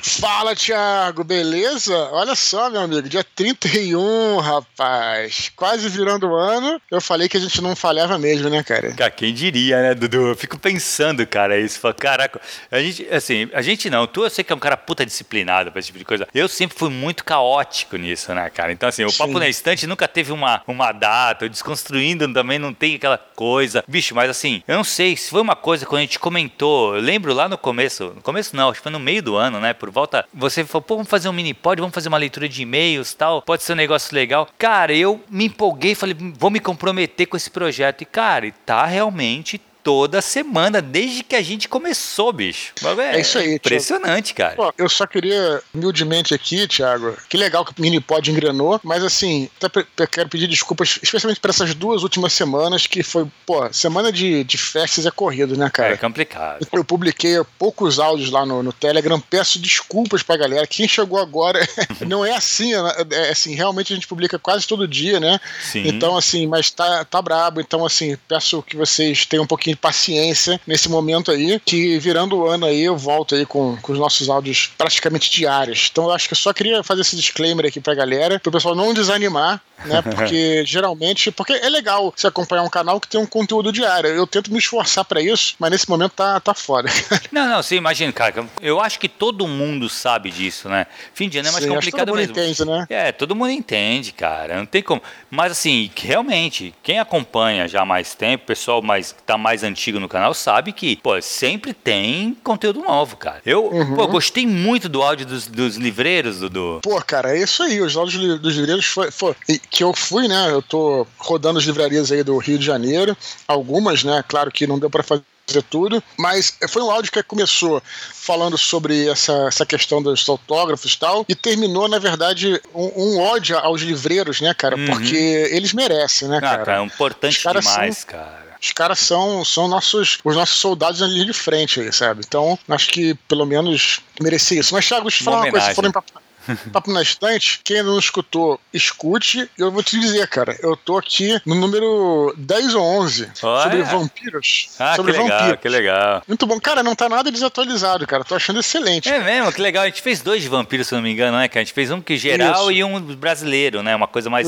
Fala, Thiago, beleza? Olha só, meu amigo, dia 31, rapaz. Quase virando o ano. Eu falei que a gente não falhava mesmo, né, cara? Cara, quem diria, né, Dudu? Eu fico pensando, cara, isso. Falo, caraca, a gente, assim, a gente não. Tu, eu sei que é um cara puta disciplinado pra esse tipo de coisa. Eu sempre fui muito caótico nisso, né, cara? Então, assim, o Sim. Papo na Estante nunca teve uma, uma data. O Desconstruindo também não tem aquela coisa. Bicho, mas assim, eu não sei se foi uma coisa quando a gente comentou. Eu lembro lá no começo, no começo não, acho que foi no meio do ano, né, por volta. Você falou, pô, vamos fazer um mini pod, vamos fazer uma leitura de e-mails tal. Pode ser um negócio legal. Cara, eu me empolguei, falei, vou me comprometer com esse projeto. E, cara, tá realmente toda semana, desde que a gente começou, bicho. É, é isso aí. Impressionante, Thiago. cara. Pô, eu só queria, humildemente aqui, Thiago, que legal que o mini pod engrenou, mas assim, eu quero pedir desculpas, especialmente para essas duas últimas semanas, que foi, pô, semana de, de festas é corrido, né, cara? É complicado. Eu publiquei poucos áudios lá no, no Telegram, peço desculpas pra galera. Quem chegou agora, não é assim, é, é, assim, realmente a gente publica quase todo dia, né? Sim. Então, assim, mas tá, tá brabo, então, assim, peço que vocês tenham um pouquinho paciência nesse momento aí, que virando o ano aí eu volto aí com, com os nossos áudios praticamente diários. Então eu acho que eu só queria fazer esse disclaimer aqui pra galera, pro pessoal não desanimar, né? Porque geralmente, porque é legal você acompanhar um canal que tem um conteúdo diário. Eu tento me esforçar para isso, mas nesse momento tá, tá foda. Não, não, você imagina, cara, eu acho que todo mundo sabe disso, né? Fim de ano é mais Sim, complicado todo mesmo. Mundo entende, né? É, todo mundo entende, cara. Não tem como. Mas assim, realmente, quem acompanha já há mais tempo, pessoal mais tá mais antigo no canal, sabe que, pô, sempre tem conteúdo novo, cara. Eu, uhum. pô, gostei muito do áudio dos, dos livreiros, Dudu. Pô, cara, é isso aí. Os áudios dos livreiros foi, foi, que eu fui, né? Eu tô rodando as livrarias aí do Rio de Janeiro, algumas, né? Claro que não deu para fazer tudo, mas foi um áudio que começou falando sobre essa, essa questão dos autógrafos e tal, e terminou, na verdade, um, um ódio aos livreiros, né, cara? Uhum. Porque eles merecem, né, ah, cara? cara é importante demais, são, cara. Os caras são, são nossos, os nossos soldados na linha de frente aí, sabe? Então, acho que pelo menos merecia isso. Mas, Thiago, deixa eu falar uma, uma coisa, foram pra Papo na Estante, quem não escutou, escute. Eu vou te dizer, cara, eu tô aqui no número 10 ou 11 Olha. sobre vampiros. Ah, sobre que legal, vampiros. que legal. Muito bom. Cara, não tá nada desatualizado, cara. Tô achando excelente. É mesmo, que legal. A gente fez dois de vampiros, se não me engano, né, cara? A gente fez um que geral Isso. e um brasileiro, né? Uma coisa mais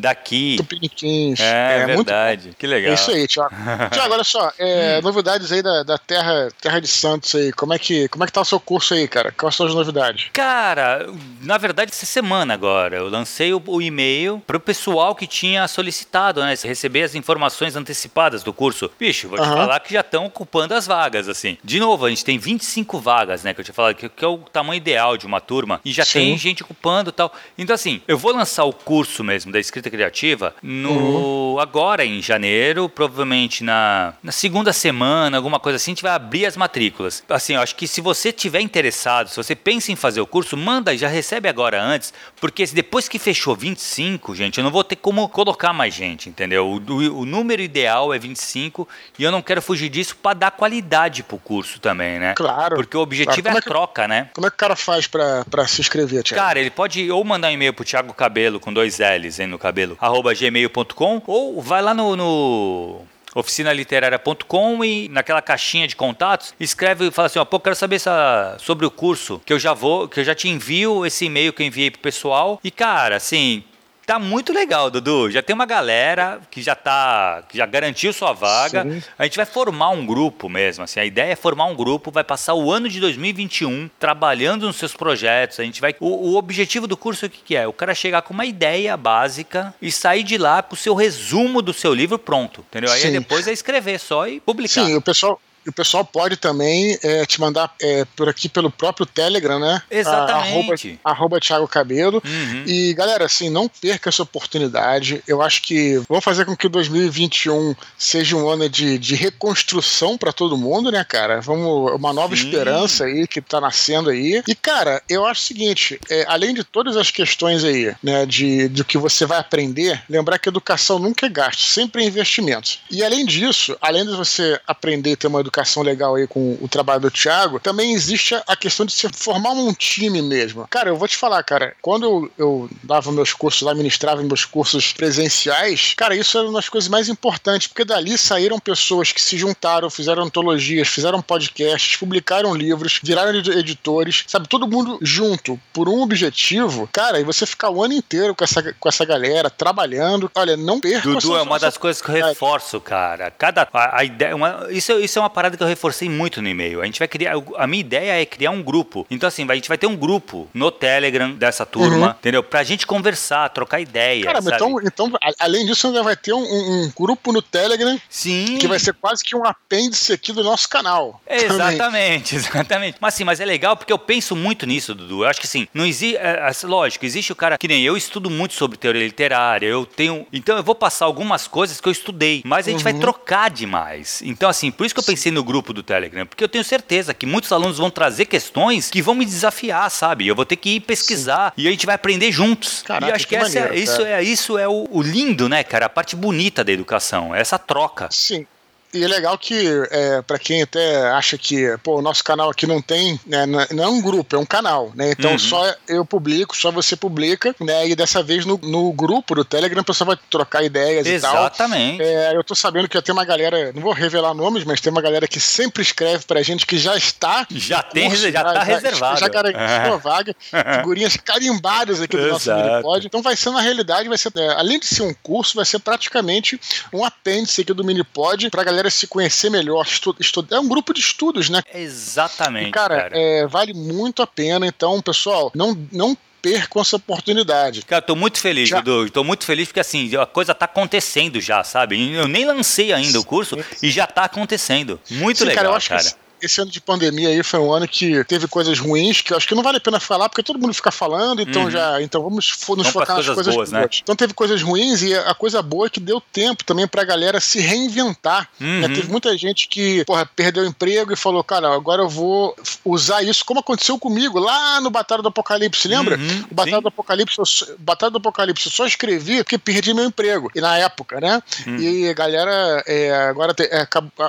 daqui. Tupiniquins. É, é verdade. Que legal. É isso aí, Tiago. Tiago, olha só. É, hum. Novidades aí da, da terra, terra de Santos aí. Como é, que, como é que tá o seu curso aí, cara? Quais são as novidades? Cara, na verdade, essa semana agora, eu lancei o, o e-mail pro pessoal que tinha solicitado, né? Receber as informações antecipadas do curso. Bicho, vou te uhum. falar que já estão ocupando as vagas, assim. De novo, a gente tem 25 vagas, né? Que eu tinha falado que, que é o tamanho ideal de uma turma. E já Sim. tem gente ocupando e tal. Então, assim, eu vou lançar o curso mesmo da escrita criativa no uhum. agora em janeiro, provavelmente na, na segunda semana, alguma coisa assim, a gente vai abrir as matrículas. Assim, eu acho que se você tiver interessado, se você pensa em fazer o curso, manda e já recebe agora agora antes, porque depois que fechou 25, gente, eu não vou ter como colocar mais gente, entendeu? O, o, o número ideal é 25 e eu não quero fugir disso para dar qualidade pro curso também, né? Claro. Porque o objetivo claro. é a é que, troca, né? Como é que o cara faz para se inscrever, Thiago? Cara, ele pode ou mandar um e-mail pro Thiago Cabelo com dois L's hein, no cabelo, arroba gmail.com, ou vai lá no, no oficinaliteraria.com e naquela caixinha de contatos escreve e fala assim, ó, pô, quero saber essa, sobre o curso, que eu já vou, que eu já te envio esse e-mail que eu enviei pro pessoal. E cara, assim, Tá muito legal, Dudu. Já tem uma galera que já tá, que já garantiu sua vaga. Sim. A gente vai formar um grupo mesmo, assim. A ideia é formar um grupo, vai passar o ano de 2021 trabalhando nos seus projetos. A gente vai o, o objetivo do curso o que, que é? O cara chegar com uma ideia básica e sair de lá com o seu resumo do seu livro pronto, entendeu? Aí depois é escrever só e publicar. Sim, o pessoal o pessoal pode também é, te mandar é, por aqui pelo próprio Telegram, né? Exatamente. A, arroba, arroba Thiago Cabelo. Uhum. E, galera, assim, não perca essa oportunidade. Eu acho que vou fazer com que 2021 seja um ano de, de reconstrução para todo mundo, né, cara? Vamos, uma nova Sim. esperança aí que tá nascendo aí. E, cara, eu acho o seguinte: é, além de todas as questões aí, né, de, do que você vai aprender, lembrar que educação nunca é gasto, sempre é investimento. E além disso, além de você aprender e ter uma educação educação legal aí com o trabalho do Thiago, também existe a questão de se formar um time mesmo. Cara, eu vou te falar, cara, quando eu, eu dava meus cursos lá, ministrava meus cursos presenciais, cara, isso era uma das coisas mais importantes, porque dali saíram pessoas que se juntaram, fizeram antologias, fizeram podcasts, publicaram livros, viraram editores, sabe? Todo mundo junto por um objetivo. Cara, e você ficar o ano inteiro com essa, com essa galera trabalhando, olha, não perca. Dudu, é uma das coisas que eu reforço, cara. Cada a, a ideia, uma, isso, isso é uma parada que eu reforcei muito no e-mail. A gente vai criar, a minha ideia é criar um grupo. Então assim, a gente vai ter um grupo no Telegram dessa turma, uhum. entendeu? Pra gente conversar, trocar ideia. Cara, então, então, além disso, ainda vai ter um, um, grupo no Telegram. Sim. Que vai ser quase que um apêndice aqui do nosso canal. Exatamente, exatamente. Mas assim, mas é legal porque eu penso muito nisso, Dudu. Eu acho que assim, não existe. É, é, lógico, existe o cara que nem eu estudo muito sobre teoria literária. Eu tenho. Então eu vou passar algumas coisas que eu estudei. Mas a gente uhum. vai trocar demais. Então, assim, por isso que eu pensei no grupo do Telegram. Porque eu tenho certeza que muitos alunos vão trazer questões que vão me desafiar, sabe? Eu vou ter que ir pesquisar Sim. e a gente vai aprender juntos. Caraca, e acho que, que essa, é, maneiro, isso, é, isso é o, o lindo, né, cara? A parte bonita da educação. Essa troca. Sim. E é legal que, é, para quem até acha que, pô, o nosso canal aqui não tem, né, não é um grupo, é um canal, né? Então uhum. só eu publico, só você publica, né? E dessa vez no, no grupo do Telegram a pessoa vai trocar ideias Exatamente. e tal. É, eu tô sabendo que tem uma galera, não vou revelar nomes, mas tem uma galera que sempre escreve pra gente que já está. Já tem, curso, já, tá já, reservado. Já, já garantiu a vaga. Figurinhas carimbadas aqui do nosso Minipod. Então vai ser, na realidade, vai ser, é, além de ser um curso, vai ser praticamente um apêndice aqui do Minipod pra galera galera se conhecer melhor. Estu, estu, é um grupo de estudos, né? Exatamente. E, cara, cara. É, vale muito a pena. Então, pessoal, não, não percam essa oportunidade. Cara, tô muito feliz, já... Dudu. Tô muito feliz porque assim, a coisa tá acontecendo já, sabe? Eu nem lancei ainda o curso e já tá acontecendo. Muito Sim, legal, cara. Eu acho cara. Que esse ano de pandemia aí foi um ano que teve coisas ruins, que eu acho que não vale a pena falar, porque todo mundo fica falando, então uhum. já. Então vamos nos vamos focar nas coisas boas. Né? Então teve coisas ruins e a coisa boa é que deu tempo também pra galera se reinventar. Uhum. Né? Teve muita gente que, porra, perdeu o emprego e falou, cara, agora eu vou usar isso, como aconteceu comigo lá no Batalha do Apocalipse, lembra? Uhum. O Batalha Sim. do Apocalipse, eu, Batalha do Apocalipse, eu só escrevi porque perdi meu emprego. E na época, né? Uhum. E a galera, é, agora, é,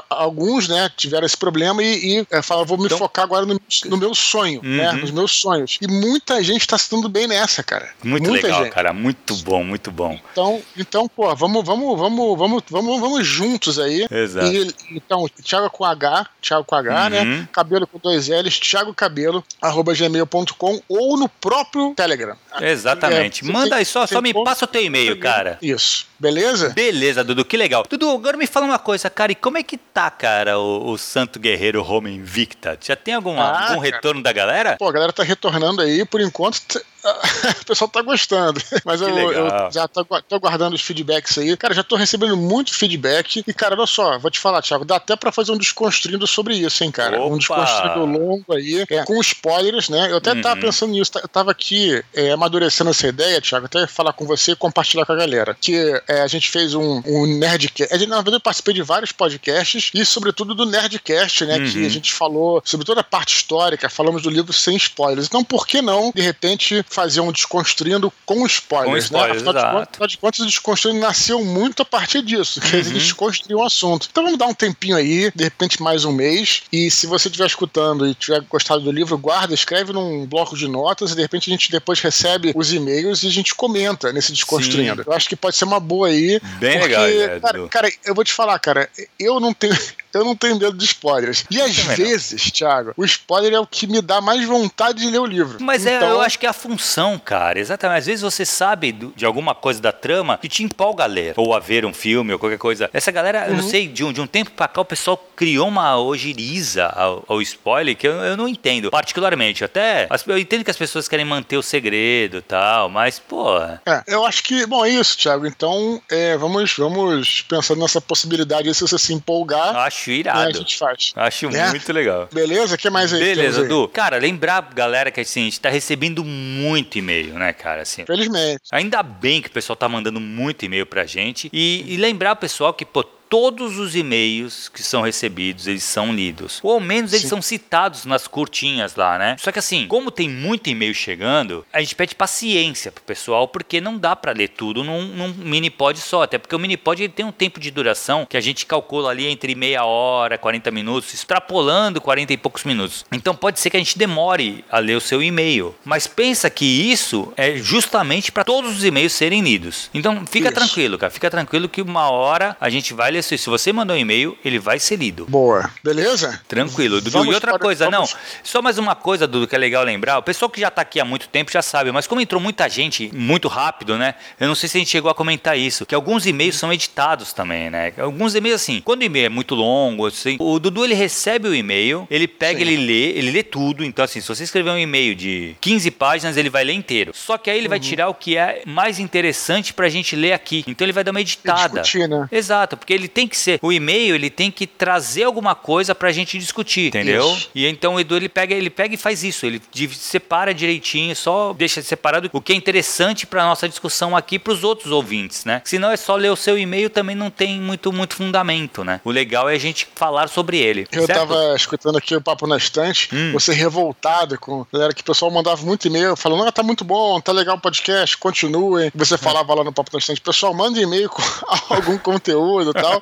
alguns, né, tiveram esse problema e, e é, falaram, vou me então, focar agora no, no meu sonho, né? uhum. né? Nos meus sonhos. E muita gente tá se dando bem nessa, cara. Muito muita legal, gente. cara. Muito bom, muito bom. Então, então pô, vamos, vamos, vamos, vamos, vamos, vamos juntos aí. Exato. E, então, Thiago com H, Thiago com H, né? uhum. né? Cabelo com dois L's, Thiago Cabelo, arroba gmail.com ou no próprio Telegram. Exatamente. É, Manda aí só, só me passa o teu e-mail, cara. Isso. Beleza? Beleza, Dudu, que legal. Dudu, agora me fala uma coisa, cara, e como é que tá, cara, o, o Santo Guerreiro Home Invicta? Já tem algum, ah, algum retorno da galera? Pô, a galera tá retornando aí, por enquanto o pessoal tá gostando. Mas eu, eu, já tô, tô, guardando os feedbacks aí. Cara, já tô recebendo muito feedback. E, cara, olha só, vou te falar, Thiago, dá até pra fazer um desconstruindo sobre isso, hein, cara? Opa. Um desconstruindo longo aí, é, com spoilers, né? Eu até uhum. tava pensando nisso, eu tava aqui é, amadurecendo essa ideia, Thiago, até falar com você e compartilhar com a galera. Que é, a gente fez um, um Nerdcast. Na verdade, eu participei de vários podcasts e, sobretudo, do Nerdcast, né? Uhum. Que a gente falou sobre toda a parte histórica, falamos do livro sem spoilers. Então, por que não, de repente, fazer um Desconstruindo com spoilers, com spoilers né? Afinal, de, afinal de contas, o Desconstruindo nasceu muito a partir disso, que uhum. eles desconstruíam o assunto. Então vamos dar um tempinho aí, de repente mais um mês, e se você estiver escutando e tiver gostado do livro, guarda, escreve num bloco de notas e de repente a gente depois recebe os e-mails e a gente comenta nesse Desconstruindo. Sim. Eu acho que pode ser uma boa aí. Bem porque, legal, né, cara, cara, eu vou te falar, cara, eu não tenho eu não tenho medo de spoilers. E às vezes, Thiago, o spoiler é o que me dá mais vontade de ler o livro. Mas então... é, eu acho que é a função, cara. Exatamente. Às vezes você sabe de alguma coisa da trama que te empolga a ler. Ou a ver um filme ou qualquer coisa. Essa galera, uhum. eu não uhum. sei, de um, de um tempo pra cá o pessoal criou uma ojeriza ao, ao spoiler que eu, eu não entendo. Particularmente. Até eu entendo que as pessoas querem manter o segredo e tal, mas, pô. É, eu acho que, bom, é isso, Thiago. Então, é, vamos, vamos pensando nessa possibilidade. Se você se empolgar. Acho Acho irado. É, a gente faz. Acho é? muito legal. Beleza? O que mais aí? Beleza, Edu. Cara, lembrar, galera, que assim, a gente tá recebendo muito e-mail, né, cara? Assim, Felizmente. Ainda bem que o pessoal tá mandando muito e-mail pra gente. E, e lembrar o pessoal que, pô, todos os e-mails que são recebidos, eles são lidos. Ou ao menos eles Sim. são citados nas curtinhas lá, né? Só que assim, como tem muito e-mail chegando, a gente pede paciência pro pessoal, porque não dá para ler tudo num, num mini pod só. Até porque o mini pod ele tem um tempo de duração que a gente calcula ali entre meia hora, 40 minutos, extrapolando 40 e poucos minutos. Então pode ser que a gente demore a ler o seu e-mail. Mas pensa que isso é justamente para todos os e-mails serem lidos. Então fica isso. tranquilo, cara. Fica tranquilo que uma hora a gente vai ler. Se você mandou um e-mail, ele vai ser lido. Boa. Beleza? Tranquilo. Dudu, vamos e outra para... coisa, vamos... não. Só mais uma coisa, Dudu, que é legal lembrar. O pessoal que já está aqui há muito tempo já sabe, mas como entrou muita gente muito rápido, né? Eu não sei se a gente chegou a comentar isso, que alguns e-mails são editados também, né? Alguns e-mails assim, quando o e-mail é muito longo, assim, o Dudu ele recebe o e-mail, ele pega, Sim. ele lê, ele lê tudo. Então, assim, se você escrever um e-mail de 15 páginas, ele vai ler inteiro. Só que aí ele uhum. vai tirar o que é mais interessante pra gente ler aqui. Então ele vai dar uma editada. Discutir, né? Exato, porque ele tem que ser. O e-mail, ele tem que trazer alguma coisa pra gente discutir, entendeu? Isso. E então o Edu ele pega, ele pega e faz isso. Ele separa direitinho, só deixa separado o que é interessante pra nossa discussão aqui pros outros ouvintes, né? Senão é só ler o seu e-mail também não tem muito, muito fundamento, né? O legal é a gente falar sobre ele. Eu certo? tava escutando aqui o Papo na Estante, hum. você revoltado com a galera que o pessoal mandava muito e-mail falando, ah, tá muito bom, tá legal o podcast, continuem. Você falava lá no Papo na Estante, pessoal, manda e-mail com algum conteúdo e tal.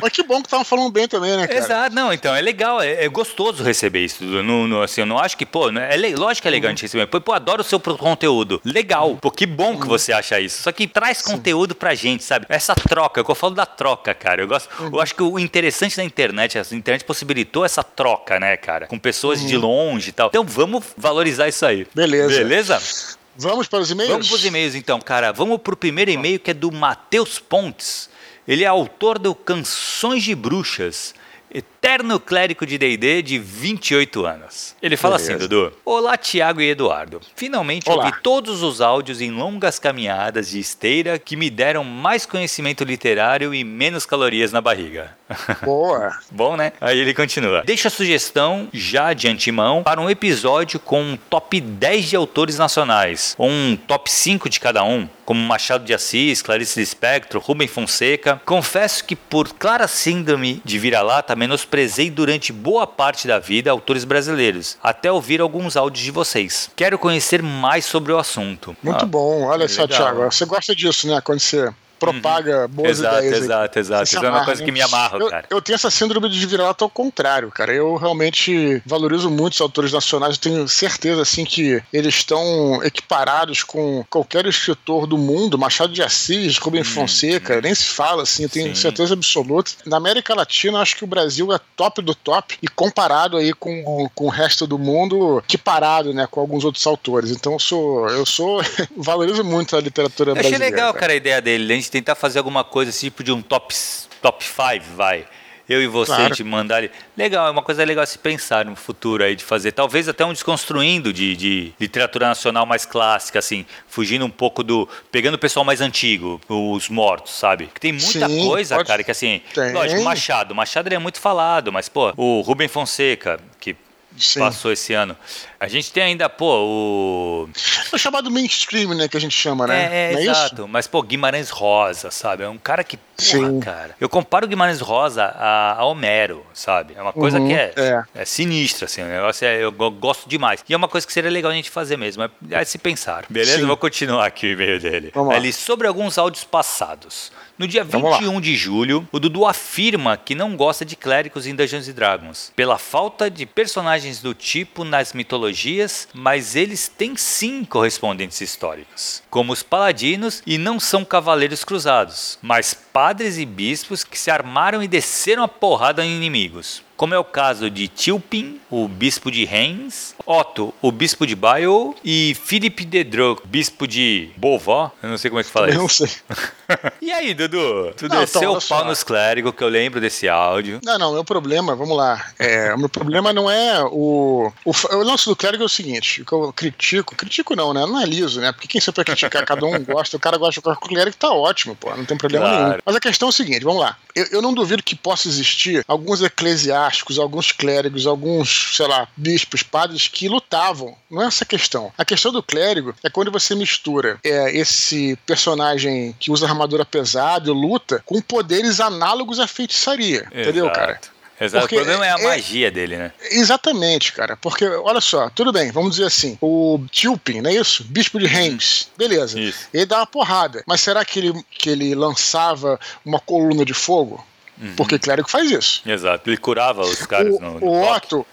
Mas que bom que estavam falando bem também, né, cara? Exato, não, então é legal, é, é gostoso receber isso. No, no, assim, eu não acho que, pô, é, é lógico que é legal uhum. receber. Pô, pô, adoro o seu conteúdo. Legal, pô, que bom uhum. que você acha isso. Só que traz Sim. conteúdo pra gente, sabe? Essa troca, eu falo da troca, cara. Eu gosto, uhum. eu acho que o interessante da internet, a internet possibilitou essa troca, né, cara? Com pessoas de uhum. longe e tal. Então vamos valorizar isso aí. Beleza. Beleza? Vamos para os e-mails? Vamos para os e-mails então, cara. Vamos para o primeiro e-mail que é do Matheus Pontes. Ele é autor do Canções de Bruxas eterno clérigo de D&D de 28 anos. Ele fala assim, Beleza. assim, Dudu. Olá, Tiago e Eduardo. Finalmente Olá. ouvi todos os áudios em longas caminhadas de esteira que me deram mais conhecimento literário e menos calorias na barriga. Boa. Bom, né? Aí ele continua. Deixa a sugestão, já de antemão, para um episódio com um top 10 de autores nacionais, ou um top 5 de cada um, como Machado de Assis, Clarice Lispector, Rubem Fonseca. Confesso que por clara síndrome de vira-lata, menosprezei durante boa parte da vida autores brasileiros, até ouvir alguns áudios de vocês. Quero conhecer mais sobre o assunto. Muito ah, bom, olha só, Thiago, você gosta disso, né? Quando você propaga uhum. boas exato, ideias. Exato, exato, Isso é uma coisa né? que me amarra, eu, cara. Eu tenho essa síndrome de vira-lata ao contrário, cara. Eu realmente valorizo muito os autores nacionais. Eu tenho certeza, assim, que eles estão equiparados com qualquer escritor do mundo. Machado de Assis, Rubem hum, Fonseca, hum. nem se fala, assim, eu tenho Sim. certeza absoluta. Na América Latina, acho que o Brasil é top do top e comparado aí com, com o resto do mundo, equiparado, né, com alguns outros autores. Então eu sou, eu sou, valorizo muito a literatura eu brasileira. Achei legal, cara. cara, a ideia dele. A gente tentar fazer alguma coisa tipo de um top top 5, vai. Eu e você claro. te mandar ali. Legal, é uma coisa legal a se pensar no futuro aí de fazer. Talvez até um desconstruindo de, de literatura nacional mais clássica, assim, fugindo um pouco do. pegando o pessoal mais antigo, os mortos, sabe? Que tem muita Sim, coisa, pode... cara, que assim. Tem. Lógico, Machado. Machado ele é muito falado, mas, pô, o Rubem Fonseca, que Sim. passou esse ano. A gente tem ainda, pô, o. É o chamado mainstream, né? Que a gente chama, né? É, é exato. Isso? Mas, pô, Guimarães Rosa, sabe? É um cara que. Porra, Sim. cara. Eu comparo Guimarães Rosa a, a Homero, sabe? É uma coisa uhum, que é, é. é sinistra, assim. O negócio é, eu gosto demais. E é uma coisa que seria legal a gente fazer mesmo. É, é se pensar. Beleza? Sim. Vou continuar aqui o e-mail dele. Vamos Ali, sobre alguns áudios passados. No dia 21 de julho, o Dudu afirma que não gosta de clérigos em Dungeons Dragons, pela falta de personagens do tipo nas mitologias, mas eles têm sim correspondentes históricos, como os paladinos e não são cavaleiros cruzados, mas padres e bispos que se armaram e desceram a porrada em inimigos como é o caso de Tilpin, o bispo de Reims, Otto, o bispo de Baio e Philippe de Droc, bispo de Beauvau. Eu não sei como é que fala eu isso. Não sei. e aí, Dudu? Tu não, desceu o pau nos clérigos, que eu lembro desse áudio. Não, não, meu problema, vamos lá. É, o meu problema não é o, o. O lance do clérigo é o seguinte: o que eu critico, critico não, né? Não é né? Porque quem sempre vai criticar, cada um gosta, o cara gosta de o clérigo, tá ótimo, pô, não tem problema claro. nenhum. Mas a questão é o seguinte: vamos lá. Eu, eu não duvido que possa existir alguns eclesiásticos eclesiásticos, alguns clérigos, alguns, sei lá, bispos, padres que lutavam. Não é essa a questão. A questão do clérigo é quando você mistura é, esse personagem que usa armadura pesada e luta com poderes análogos à feitiçaria. Exato. Entendeu, cara? Exato. Porque o problema é a é, magia dele, né? Exatamente, cara. Porque, olha só, tudo bem, vamos dizer assim, o Tilpin, não é isso? Bispo de Reims, beleza. Isso. Ele dá uma porrada. Mas será que ele, que ele lançava uma coluna de fogo? Uhum. Porque clérigo faz isso. Exato, ele curava os caras o, no, no O Otto,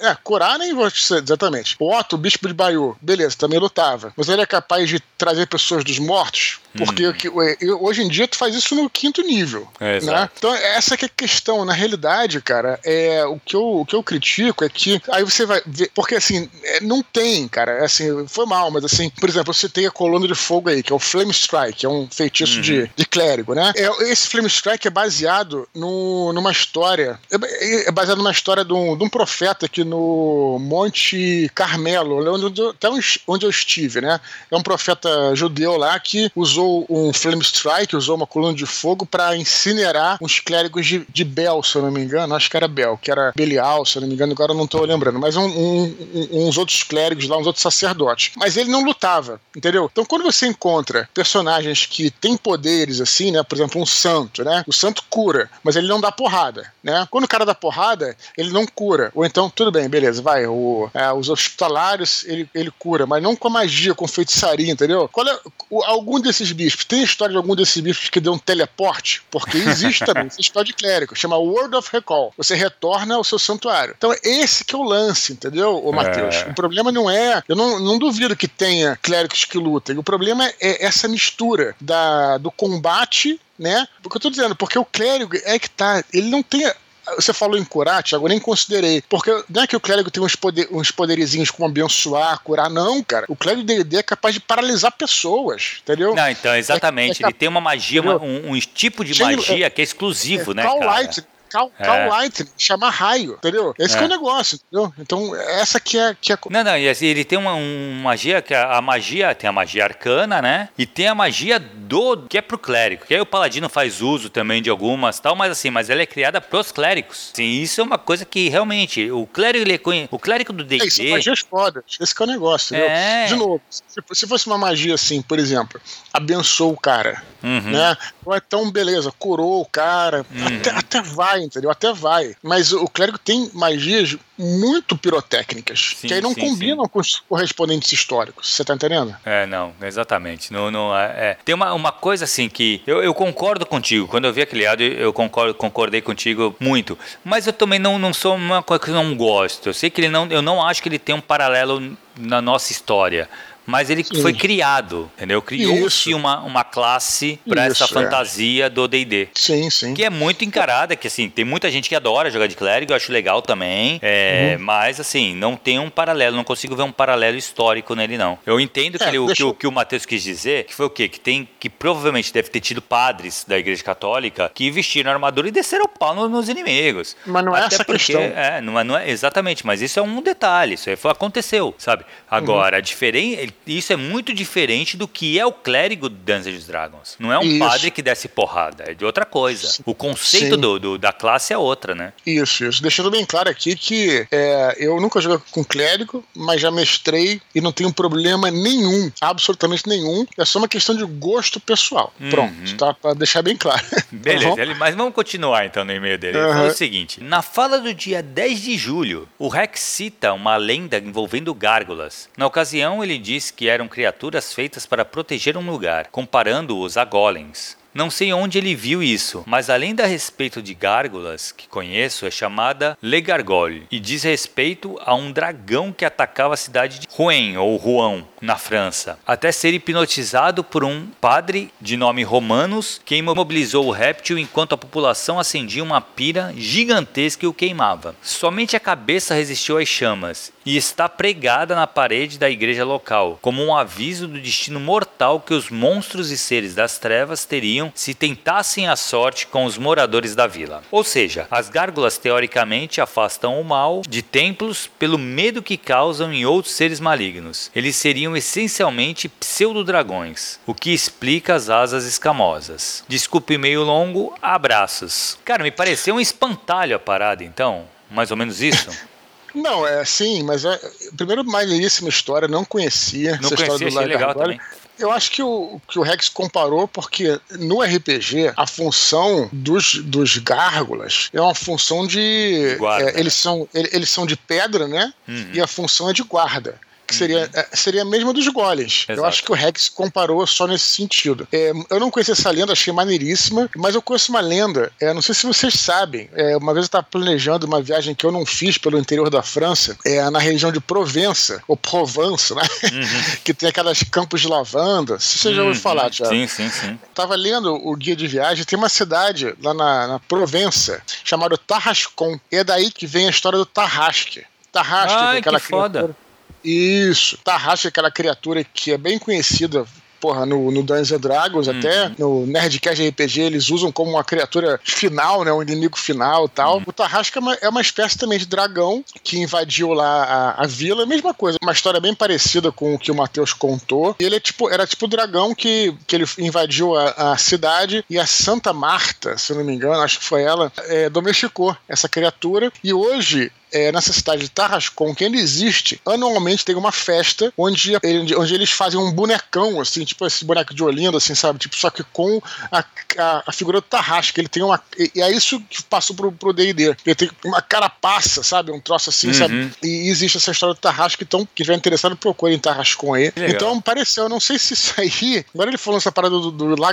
é, curar nem vou dizer exatamente. O Otto, bispo de Baiu, beleza, também lutava. Mas ele é capaz de trazer pessoas dos mortos? Porque hum. hoje em dia tu faz isso no quinto nível. É, né? Então, essa que é a questão. Na realidade, cara, é, o, que eu, o que eu critico é que aí você vai ver. Porque assim, é, não tem, cara. É assim, foi mal, mas assim, por exemplo, você tem a coluna de fogo aí, que é o Flame Strike, que é um feitiço uhum. de, de clérigo, né? É, esse Flame Strike é baseado no, numa história. É, é baseado numa história de um, de um profeta aqui no Monte Carmelo, onde, até onde eu estive, né? É um profeta judeu lá que usou usou um Flame Strike, usou uma coluna de fogo para incinerar uns clérigos de, de Bel, se eu não me engano. Acho que era Bel, que era Belial, se eu não me engano, agora eu não tô lembrando. Mas um, um, uns outros clérigos lá, uns outros sacerdotes. Mas ele não lutava, entendeu? Então quando você encontra personagens que têm poderes assim, né? Por exemplo, um santo, né? O santo cura, mas ele não dá porrada, né? Quando o cara dá porrada, ele não cura. Ou então, tudo bem, beleza, vai. O, é, os hospitalários, ele, ele cura, mas não com magia, com feitiçaria, entendeu? Qual é, o, algum desses bispos. Tem história de algum desses bispos que deu um teleporte? Porque existe também essa história de clérigo, chama Word of Recall. Você retorna ao seu santuário. Então, esse que é o lance, entendeu, ô Matheus? É. O problema não é. Eu não, não duvido que tenha clérigos que lutem. O problema é essa mistura da, do combate né? Porque eu tô dizendo, porque o clérigo é que tá. Ele não tem você falou em curar, Thiago, eu nem considerei. Porque não é que o clérigo tem uns, poder, uns poderizinhos como abençoar, curar, não, cara. O clérigo D&D é capaz de paralisar pessoas, entendeu? Não, então, exatamente. É, é, ele tem uma magia, uma, um, um, tipo de magia que é exclusivo, é, né, Call cara? Light, Call, é. call Lightning, chamar raio, entendeu? Esse é. é o negócio, entendeu? Então, essa que é, que é. Não, não, e assim, ele tem uma, uma magia, que a, a, magia, tem a magia arcana, né? E tem a magia do. que é pro clérigo. Que aí o paladino faz uso também de algumas tal, mas assim, mas ela é criada pros clérigos. Sim, isso é uma coisa que realmente. O clérigo, ele é, o clérigo do DD. É, são magias fodas. Esse que é o negócio, entendeu? É. De novo, se, se fosse uma magia assim, por exemplo, abençoou o cara, uhum. né? Ou então, beleza, curou o cara, uhum. até, até vai, entendeu? Até vai. Mas o clérigo tem magias muito pirotécnicas, sim, que aí não sim, combinam sim. com os correspondentes históricos. Você tá entendendo? É, não, exatamente. Não, não, é, é. Tem uma, uma coisa assim que eu, eu concordo contigo. Quando eu vi aquele áudio, eu concordo, concordei contigo muito. Mas eu também não, não sou uma coisa que eu não gosto. Eu sei que ele não. Eu não acho que ele tem um paralelo na nossa história mas ele Sim. foi criado, entendeu? Criou-se uma, uma classe para essa é. fantasia é. do D&D. Sim, sim. Que é muito encarada, que assim, tem muita gente que adora jogar de clérigo, eu acho legal também, é, uhum. mas assim, não tem um paralelo, não consigo ver um paralelo histórico nele não. Eu entendo que, é, ele, o, que, o que o Matheus quis dizer, que foi o quê? Que tem, que provavelmente deve ter tido padres da igreja católica que vestiram armadura e desceram o pau nos inimigos. Mas não é Até essa porque, questão. É, não é, não é, exatamente, mas isso é um detalhe, isso aí foi, aconteceu, sabe? Agora, uhum. a diferença isso é muito diferente do que é o clérigo do Dungeons Dragons. Não é um isso. padre que desce porrada, é de outra coisa. O conceito do, do, da classe é outra, né? Isso, isso. Deixando bem claro aqui que é, eu nunca joguei com clérigo, mas já mestrei e não tenho problema nenhum, absolutamente nenhum. É só uma questão de gosto pessoal. Uhum. Pronto, tá? Pra deixar bem claro. Beleza, tá mas vamos continuar então no e-mail dele. Ele uhum. falou o seguinte: na fala do dia 10 de julho, o Rex cita uma lenda envolvendo gárgulas. Na ocasião, ele diz que eram criaturas feitas para proteger um lugar, comparando-os a golems. Não sei onde ele viu isso, mas além da respeito de gárgulas que conheço, é chamada Le Gargole e diz respeito a um dragão que atacava a cidade de Rouen ou Rouen, na França, até ser hipnotizado por um padre de nome Romanos que imobilizou o réptil enquanto a população acendia uma pira gigantesca e o queimava. Somente a cabeça resistiu às chamas e está pregada na parede da igreja local, como um aviso do destino mortal que os monstros e seres das trevas teriam se tentassem a sorte com os moradores da vila. Ou seja, as gárgulas teoricamente afastam o mal de templos pelo medo que causam em outros seres malignos. Eles seriam essencialmente pseudo-dragões, o que explica as asas escamosas. Desculpe meio longo, abraços. Cara, me pareceu um espantalho a parada então. Mais ou menos isso? Não, é sim, mas é, primeiro maneiríssima história, não conhecia não essa conhecia, história do legal também. Eu acho que o, que o Rex comparou porque no RPG a função dos, dos gárgulas é uma função de. É, eles, são, eles são de pedra, né? Uhum. E a função é de guarda que seria, uhum. É, seria a mesma dos golems. Exato. Eu acho que o Rex comparou só nesse sentido. É, eu não conheço essa lenda, achei maneiríssima, mas eu conheço uma lenda, é, não sei se vocês sabem, é, uma vez eu estava planejando uma viagem que eu não fiz pelo interior da França, é, na região de Provença, ou Provence, né? Uhum. que tem aquelas campos de lavanda. Se você já ouviu uhum. falar, Tiago. Sim, sim, sim. Tava lendo o guia de viagem, tem uma cidade lá na, na Provença chamada Tarrascon. E é daí que vem a história do Tarrasque. Tarrasque, Ai, aquela que foda. Criatura isso. Tarrasque é aquela criatura que é bem conhecida porra, no, no Dungeons and Dragons, uhum. até no Nerdcast RPG, eles usam como uma criatura final, né? Um inimigo final e tal. Uhum. O Tarrasca é uma, é uma, espécie também de dragão que invadiu lá a, a vila. Mesma coisa, uma história bem parecida com o que o Matheus contou. E ele é tipo, era tipo o dragão que, que ele invadiu a, a, cidade e a Santa Marta, se não me engano, acho que foi ela, é, domesticou essa criatura. E hoje é, nessa cidade de Tarrascon, que ainda existe, anualmente tem uma festa onde, onde eles fazem um bonecão, assim, tipo esse boneco de Olinda, assim, sabe? Tipo, só que com a, a, a figura do Tarrasca. Ele tem uma. E, e é isso que passou pro, pro DD. Ele tem uma carapaça, sabe? Um troço assim, uhum. sabe? E existe essa história do Tarrasca, então, quem estiver interessado, procure em Tarrascon aí. Então, pareceu, eu não sei se isso aí. Agora ele falou essa parada do, do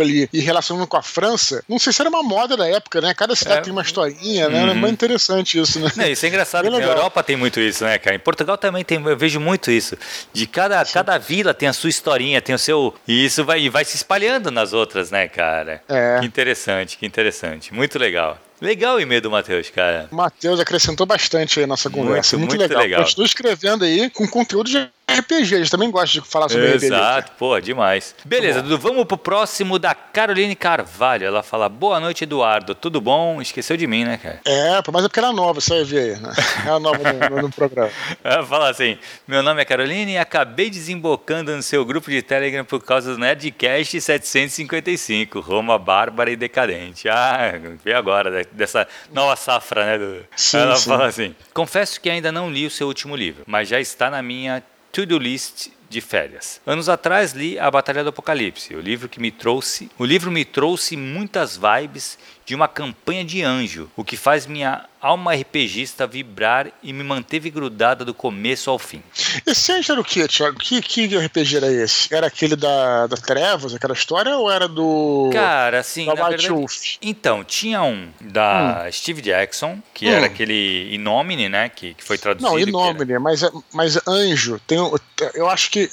ali e relacionando com a França, não sei se era uma moda da época, né? Cada cidade é. tem uma historinha, né? Uhum. É muito interessante isso, né? Não, isso é engraçado. Na Europa tem muito isso, né, cara? Em Portugal também tem, eu vejo muito isso. De cada, cada vila tem a sua historinha, tem o seu. E isso vai, vai se espalhando nas outras, né, cara? É. Que interessante, que interessante. Muito legal. Legal o e-mail do Matheus, cara. O Matheus acrescentou bastante aí nossa conversa. Muito, muito, muito legal. legal. Continua escrevendo aí com conteúdo de RPG, eles também gostam de falar sobre Exato, RPG. Exato, pô, demais. Beleza, Dudu, vamos pro próximo da Caroline Carvalho. Ela fala: Boa noite, Eduardo. Tudo bom? Esqueceu de mim, né, cara? É, mas é porque era nova, você vai ver aí, né? Era nova no, no, programa. Ela fala assim: Meu nome é Caroline e acabei desembocando no seu grupo de Telegram por causa do Nerdcast 755, Roma Bárbara e Decadente. Ah, vê agora, dessa nova safra, né, Dudu? Sim, Ela sim. fala assim: Confesso que ainda não li o seu último livro, mas já está na minha to-do list de férias. Anos atrás li A Batalha do Apocalipse, o livro que me trouxe, o livro me trouxe muitas vibes de uma campanha de anjo, o que faz minha alma RPGista vibrar e me manteve grudada do começo ao fim. Esse anjo era o que, Thiago? Que, que RPG era esse? Era aquele da, da Trevas, aquela história, ou era do. Cara, assim. Da na verdade, Wolf? Então, tinha um da hum. Steve Jackson, que hum. era aquele Inomine, né? Que, que foi traduzido. Não, Inomine, mas, mas anjo. Tem, eu acho que.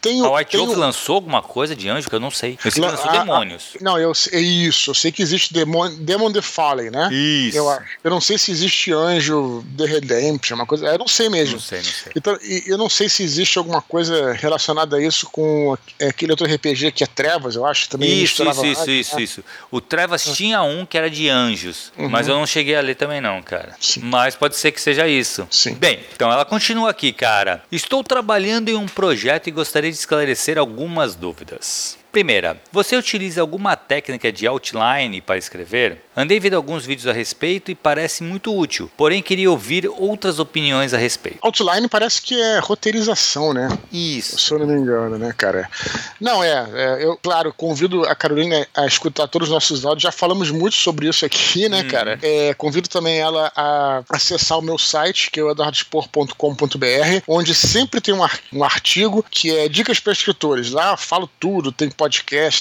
Tem, a White tem Wolf lançou alguma coisa de anjo que eu não sei. Eu sei que lançou a, demônios. A, não, eu, é isso. Eu sei que existe demônio Demon the Fallen, né? Isso. Eu, eu não sei se existe Anjo The Redemption, uma coisa. Eu não sei mesmo. Não sei, não sei. Então, eu não sei se existe alguma coisa relacionada a isso com aquele outro RPG que é Trevas, eu acho. Também isso, isso, isso, isso, né? isso. O Trevas ah. tinha um que era de anjos, uhum. mas eu não cheguei a ler também, não, cara. Sim. Mas pode ser que seja isso. Sim. Bem, então ela continua aqui, cara. Estou trabalhando em um projeto e gostaria de esclarecer algumas dúvidas. Primeira, você utiliza alguma técnica de outline para escrever? Andei vendo alguns vídeos a respeito e parece muito útil, porém queria ouvir outras opiniões a respeito. Outline parece que é roteirização, né? Isso. Se eu não me engano, né, cara? Não, é, é eu, claro, convido a Carolina a escutar todos os nossos áudios, já falamos muito sobre isso aqui, né, hum. cara? É, convido também ela a acessar o meu site, que é o eduardospor.com.br, onde sempre tem um, artigo que é dicas para escritores. Lá falo tudo, tem podcast,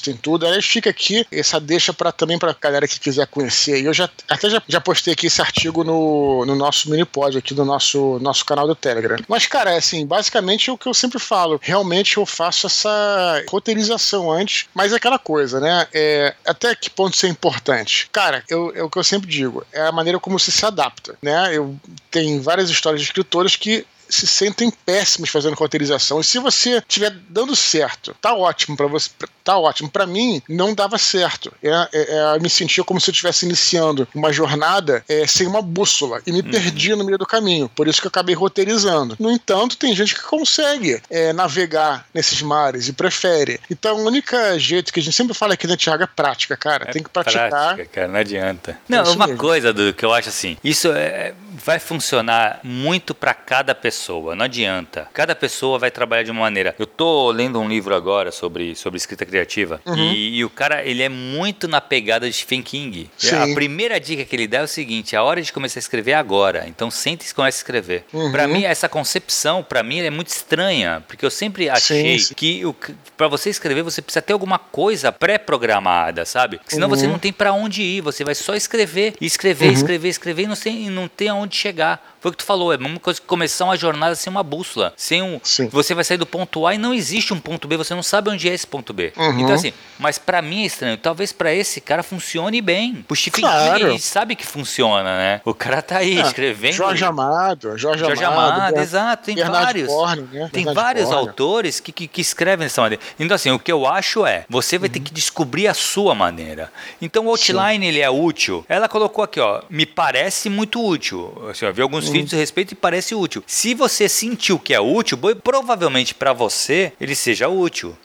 tem tudo. Aliás, fica aqui essa deixa para também para galera que quiser conhecer. Eu já até já, já postei aqui esse artigo no, no nosso mini pod aqui do nosso nosso canal do Telegram. Mas cara, é assim, basicamente é o que eu sempre falo. Realmente eu faço essa roteirização antes, mas é aquela coisa, né? É, até que ponto isso é importante? Cara, eu, é o que eu sempre digo, é a maneira como você se adapta, né? Eu tenho várias histórias de escritores que se sentem péssimos fazendo roteirização. E se você estiver dando certo, tá ótimo para você, tá ótimo. Para mim, não dava certo. É, é, é, eu me sentia como se eu estivesse iniciando uma jornada é, sem uma bússola e me uhum. perdia no meio do caminho. Por isso que eu acabei roteirizando. No entanto, tem gente que consegue é, navegar nesses mares e prefere. Então, o único jeito que a gente sempre fala aqui na Tiago é prática, cara. É tem que praticar. Prática, cara, não adianta. Não, uma mesmo. coisa do que eu acho assim, isso é vai funcionar muito para cada pessoa, não adianta. Cada pessoa vai trabalhar de uma maneira. Eu tô lendo um livro agora sobre, sobre escrita criativa uhum. e, e, o cara, ele é muito na pegada de Stephen King. Sim. A primeira dica que ele dá é o seguinte, a hora de começar a escrever é agora. Então sente e comece a escrever. Uhum. Para mim, essa concepção, para mim, é muito estranha, porque eu sempre achei sim, sim. que para você escrever, você precisa ter alguma coisa pré-programada, sabe? Senão uhum. você não tem para onde ir, você vai só escrever, escrever, uhum. escrever, escrever e não tem, não tem aonde chegar. Foi o que tu falou, é a mesma coisa que começar uma jornada sem uma bússola. Sem um. Sim. Você vai sair do ponto A e não existe um ponto B, você não sabe onde é esse ponto B. Uhum. Então, assim, mas para mim é estranho. Talvez para esse cara funcione bem. O Stephen claro. King sabe que funciona, né? O cara tá aí é, escrevendo. Jorge Amado, Jorge, Jorge Amado. Amado exato, tem Bernard vários. Borne, né? Tem Bernard vários Borne. autores que, que, que, escrevem dessa maneira. Então, assim, o que eu acho é, você vai uhum. ter que descobrir a sua maneira. Então, o outline, Sim. ele é útil. Ela colocou aqui, ó, me parece muito útil. Assim, eu vi alguns uhum. Vídeos a respeito e parece útil. Se você sentiu que é útil, provavelmente para você ele seja útil.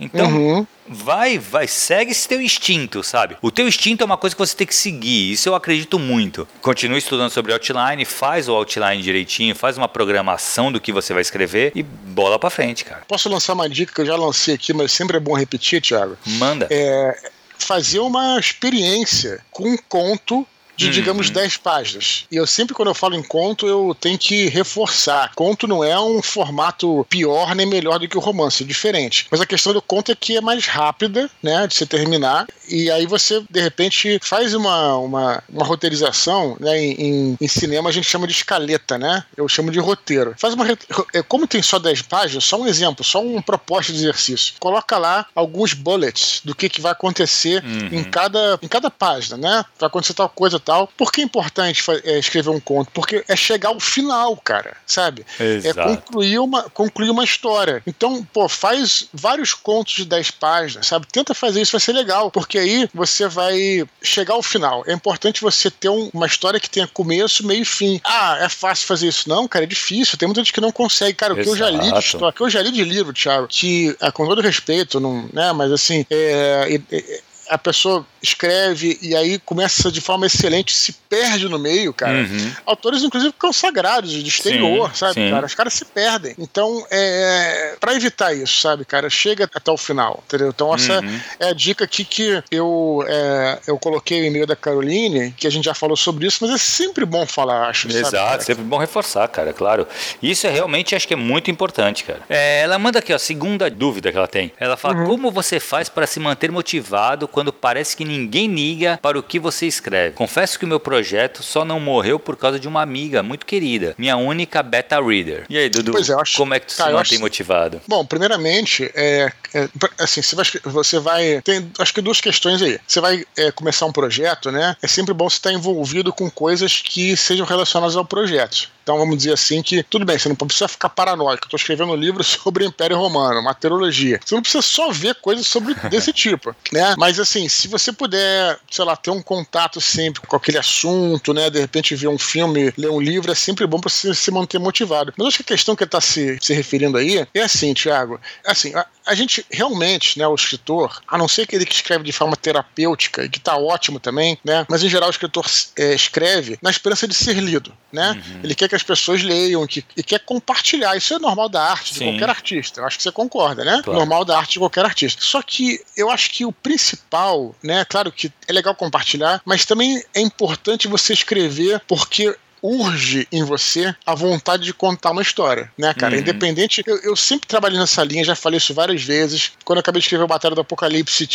Então, uhum. vai, vai, segue esse teu instinto, sabe? O teu instinto é uma coisa que você tem que seguir, isso eu acredito muito. Continue estudando sobre outline, faz o outline direitinho, faz uma programação do que você vai escrever e bola para frente, cara. Posso lançar uma dica que eu já lancei aqui, mas sempre é bom repetir, Thiago? Manda. É fazer uma experiência com um conto de, uhum. digamos, 10 páginas. E eu sempre, quando eu falo em conto, eu tenho que reforçar. Conto não é um formato pior nem melhor do que o romance, é diferente. Mas a questão do conto é que é mais rápida, né, de se terminar. E aí você, de repente, faz uma, uma, uma roteirização, né, em, em, cinema a gente chama de escaleta, né? Eu chamo de roteiro. Faz uma. É, como tem só 10 páginas, só um exemplo, só uma proposta de exercício. Coloca lá alguns bullets do que, que vai acontecer uhum. em, cada, em cada página, né? Vai acontecer tal coisa, tal. Por que é importante é, escrever um conto? Porque é chegar ao final, cara, sabe? Exato. É concluir uma, concluir uma história. Então, pô, faz vários contos de 10 páginas, sabe? Tenta fazer isso, vai ser legal, porque aí você vai chegar ao final. É importante você ter um, uma história que tenha começo, meio e fim. Ah, é fácil fazer isso? Não, cara, é difícil. Tem muita gente que não consegue. Cara, o que eu já li de história, o que eu já li de livro, Thiago, que, é, com todo respeito, não, né, mas assim, é, é, a pessoa escreve e aí começa de forma excelente, se perde no meio, cara. Uhum. Autores, inclusive, consagrados de exterior, sim, sabe, sim. cara? Os caras se perdem. Então, é, para evitar isso, sabe, cara, chega até o final, entendeu? Então, essa uhum. é a dica aqui que eu, é, eu coloquei no e-mail da Caroline, que a gente já falou sobre isso, mas é sempre bom falar, acho. Exato, sabe, sempre bom reforçar, cara, claro. Isso é realmente, acho que é muito importante, cara. É, ela manda aqui, ó, a segunda dúvida que ela tem. Ela fala, uhum. como você faz para se manter motivado quando parece que ninguém liga para o que você escreve. Confesso que o meu projeto só não morreu por causa de uma amiga muito querida, minha única beta reader. E aí, Dudu, é, acho, como é que tu cara, se mantém acho, motivado? Bom, primeiramente, é, é, assim, você vai, você vai. Tem acho que duas questões aí. Você vai é, começar um projeto, né? É sempre bom você estar envolvido com coisas que sejam relacionadas ao projeto. Então vamos dizer assim que, tudo bem, você não precisa ficar paranoico. Eu estou escrevendo um livro sobre o Império Romano, uma teologia. Você não precisa só ver coisas sobre desse tipo, né? Mas assim, se você puder, sei lá, ter um contato sempre com aquele assunto, né? De repente ver um filme, ler um livro, é sempre bom para você se manter motivado. Mas acho que a questão que ele está se, se referindo aí é assim, Tiago. Assim, a, a, gente realmente, né, o escritor, a não ser que ele que escreve de forma terapêutica e que está ótimo também, né? Mas em geral o escritor é, escreve na esperança de ser lido, né? Uhum. Ele quer que as pessoas leiam que, e quer compartilhar. Isso é normal da arte de Sim. qualquer artista. Eu acho que você concorda, né? Claro. Normal da arte de qualquer artista. Só que eu acho que o principal, né? Claro que é legal compartilhar, mas também é importante você escrever porque urge em você a vontade de contar uma história, né, cara? Uhum. Independente, eu, eu, sempre trabalhei nessa linha, já falei isso várias vezes. Quando eu acabei de escrever o Batalha do Apocalipse,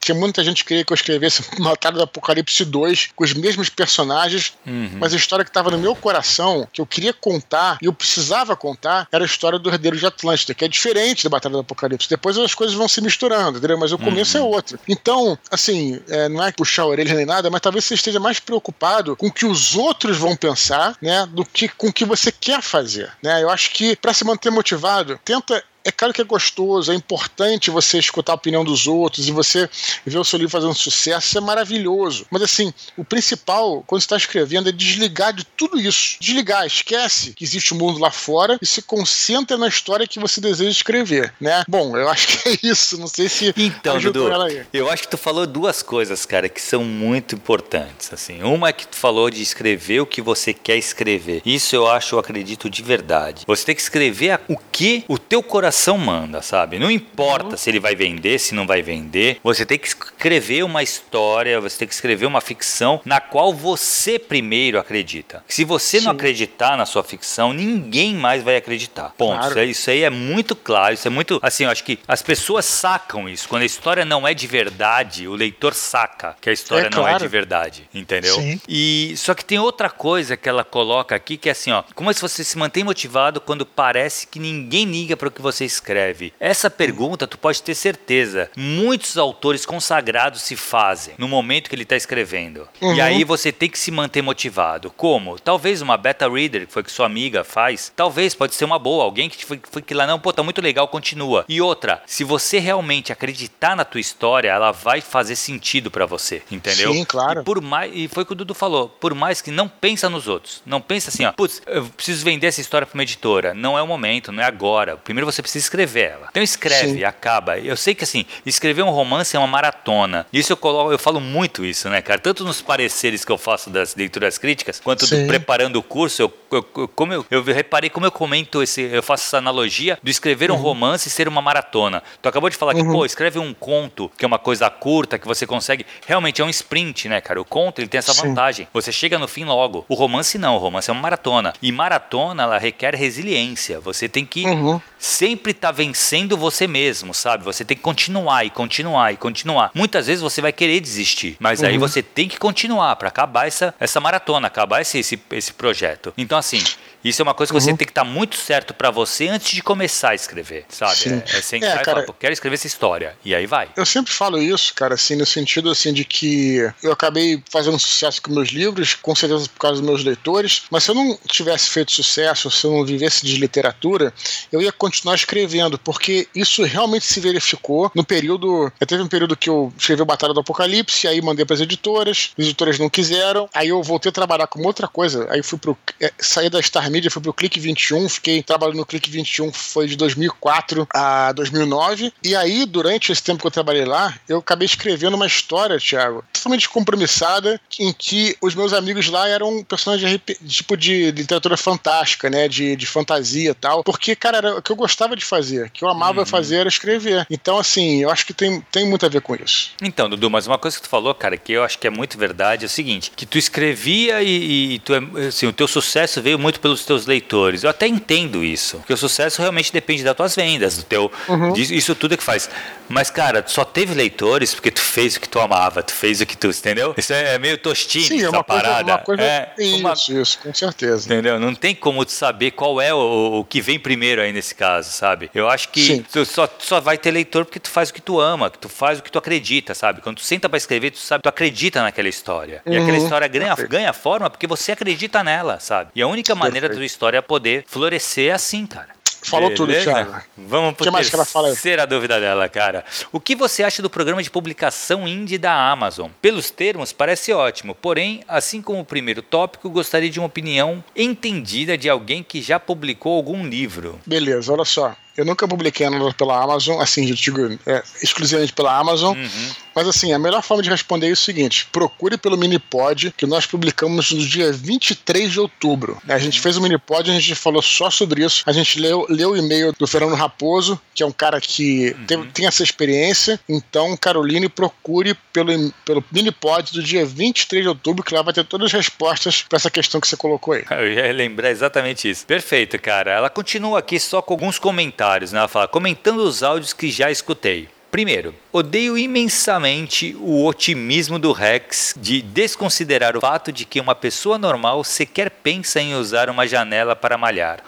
tinha muita gente que queria que eu escrevesse Batalha do Apocalipse 2 com os mesmos personagens, uhum. mas a história que estava no meu coração, que eu queria contar e eu precisava contar, era a história do Herdeiro de Atlântida, que é diferente da Batalha do Apocalipse. Depois as coisas vão se misturando, entendeu? Mas o começo é uhum. é outro. Então, assim, é, não é puxar a orelha nem nada, mas talvez você esteja mais preocupado com o que os outros vão pensar, né, do que com o que você quer fazer, né? Eu acho que para se manter motivado, tenta é claro que é gostoso, é importante você escutar a opinião dos outros e você ver o seu livro fazendo sucesso, isso é maravilhoso. Mas assim, o principal, quando você está escrevendo, é desligar de tudo isso. Desligar, esquece que existe o um mundo lá fora e se concentra na história que você deseja escrever, né? Bom, eu acho que é isso. Não sei se então, Dudu, eu acho que tu falou duas coisas, cara, que são muito importantes. Assim, uma é que tu falou de escrever o que você quer escrever. Isso eu acho, eu acredito de verdade. Você tem que escrever o que o teu coração manda, sabe? Não importa uhum. se ele vai vender, se não vai vender. Você tem que escrever uma história, você tem que escrever uma ficção na qual você primeiro acredita. Se você Sim. não acreditar na sua ficção, ninguém mais vai acreditar. Ponto. Claro. Isso, aí, isso aí é muito claro, isso é muito. Assim, eu acho que as pessoas sacam isso. Quando a história não é de verdade, o leitor saca que a história é, não claro. é de verdade. Entendeu? Sim. E só que tem outra coisa que ela coloca aqui que é assim, ó. Como é que você se mantém motivado quando parece que ninguém liga para o que você escreve? Essa pergunta, tu pode ter certeza, muitos autores consagrados se fazem no momento que ele está escrevendo. Uhum. E aí você tem que se manter motivado. Como? Talvez uma beta reader, que foi que sua amiga faz, talvez pode ser uma boa. Alguém que foi, foi que lá, não, pô, tá muito legal, continua. E outra, se você realmente acreditar na tua história, ela vai fazer sentido para você, entendeu? Sim, claro. E, por mais, e foi o que o Dudu falou, por mais que não pensa nos outros, não pensa assim, ó, putz, eu preciso vender essa história para uma editora. Não é o momento, não é agora. Primeiro você precisa escrever ela. Então escreve, Sim. acaba. Eu sei que assim, escrever um romance é uma maratona. Isso eu coloco, eu falo muito isso, né, cara? Tanto nos pareceres que eu faço das leituras críticas, quanto do, preparando o curso, eu, eu, como eu, eu reparei como eu comento esse, eu faço essa analogia do escrever uhum. um romance e ser uma maratona. Tu acabou de falar uhum. que, pô, escreve um conto, que é uma coisa curta, que você consegue. Realmente é um sprint, né, cara? O conto ele tem essa Sim. vantagem. Você chega no fim logo. O romance não, o romance é uma maratona. E maratona, ela requer resiliência. Você tem que uhum. sempre estar tá vencendo você mesmo, sabe? Você tem que continuar e continuar e continuar. Muitas vezes você vai querer desistir, mas uhum. aí você tem que continuar para acabar essa, essa maratona, acabar esse, esse, esse projeto. Então, assim, isso é uma coisa que você uhum. tem que estar tá muito certo para você antes de começar a escrever, sabe? Sim. É, é sentar é, cara, falar, quero escrever essa história. E aí vai. Eu sempre falo isso, cara, assim, no sentido assim de que eu acabei fazendo sucesso com meus livros, com certeza por causa dos meus leitores, mas se eu não tivesse feito sucesso, se eu não vivesse de literatura, eu ia continuar escrevendo, porque isso realmente se verificou no período. Teve um período que eu escrevi Batalha do Apocalipse, aí mandei para as editoras, as editoras não quiseram, aí eu voltei a trabalhar com outra coisa, aí fui pro. É, saí da Star mídia, fui pro Clique 21, fiquei trabalhando no Clique 21, foi de 2004 a 2009. E aí, durante esse tempo que eu trabalhei lá, eu acabei escrevendo uma história, Thiago, totalmente compromissada, em que os meus amigos lá eram personagens de, tipo de literatura fantástica, né? De, de fantasia e tal. Porque, cara, era o que eu gostava de fazer, que eu amava uhum. fazer era escrever. Então, assim, eu acho que tem, tem muito a ver com isso. Então, Dudu, mas uma coisa que tu falou, cara, que eu acho que é muito verdade, é o seguinte: que tu escrevia e, e tu, é, assim, o teu sucesso veio muito pelos teus leitores. Eu até entendo isso, porque o sucesso realmente depende das tuas vendas, do teu. Uhum. Isso tudo é que faz. Mas, cara, só teve leitores porque tu fez o que tu amava, tu fez o que tu, entendeu? Isso é meio tostino, Sim, é uma coisa, parada. Uma coisa, é, isso, uma... isso, com certeza. Entendeu? Não tem como tu saber qual é o, o que vem primeiro aí nesse caso, sabe? Eu acho que Sim. tu só, só vai ter leitor porque tu faz o que tu ama, que tu faz o que tu acredita, sabe? Quando tu senta pra escrever, tu sabe, tu acredita naquela história. Uhum. E aquela história ganha, ganha forma porque você acredita nela, sabe? E a única maneira tua história poder florescer assim, cara. Falou Beleza? tudo, Thiago. Vamos para a terceira dúvida dela, cara. O que você acha do programa de publicação indie da Amazon? Pelos termos, parece ótimo, porém, assim como o primeiro tópico, gostaria de uma opinião entendida de alguém que já publicou algum livro. Beleza, olha só. Eu nunca publiquei nada pela Amazon, assim, eu digo, é, exclusivamente pela Amazon. Uhum. Mas assim, a melhor forma de responder é o seguinte: procure pelo Minipod, que nós publicamos no dia 23 de outubro. A gente fez o um Minipod, a gente falou só sobre isso. A gente leu, leu o e-mail do Fernando Raposo, que é um cara que uhum. tem, tem, essa experiência. Então, Caroline, procure pelo, pelo Minipod do dia 23 de outubro, que lá vai ter todas as respostas para essa questão que você colocou aí. Eu ia lembrar exatamente isso. Perfeito, cara. Ela continua aqui só com alguns comentários comentários, né? Ela fala, comentando os áudios que já escutei. Primeiro, odeio imensamente o otimismo do Rex de desconsiderar o fato de que uma pessoa normal sequer pensa em usar uma janela para malhar.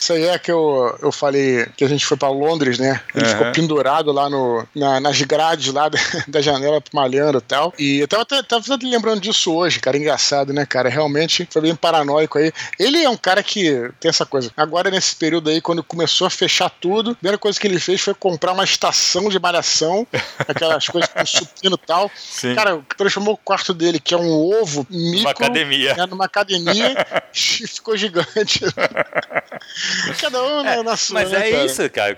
Isso aí é que eu, eu falei que a gente foi para Londres, né? Ele uhum. ficou pendurado lá no, na, nas grades lá da, da janela malhando e tal. E eu tava, tava, tava lembrando disso hoje, cara. Engraçado, né, cara? Realmente foi bem paranoico aí. Ele é um cara que tem essa coisa. Agora, nesse período aí, quando começou a fechar tudo, a primeira coisa que ele fez foi comprar uma estação de malhação, aquelas coisas com supino e tal. Sim. Cara, transformou o quarto dele, que é um ovo micro, uma academia. Né, numa academia e ficou gigante. Cada um é, na sua. Mas né, é cara? isso, cara.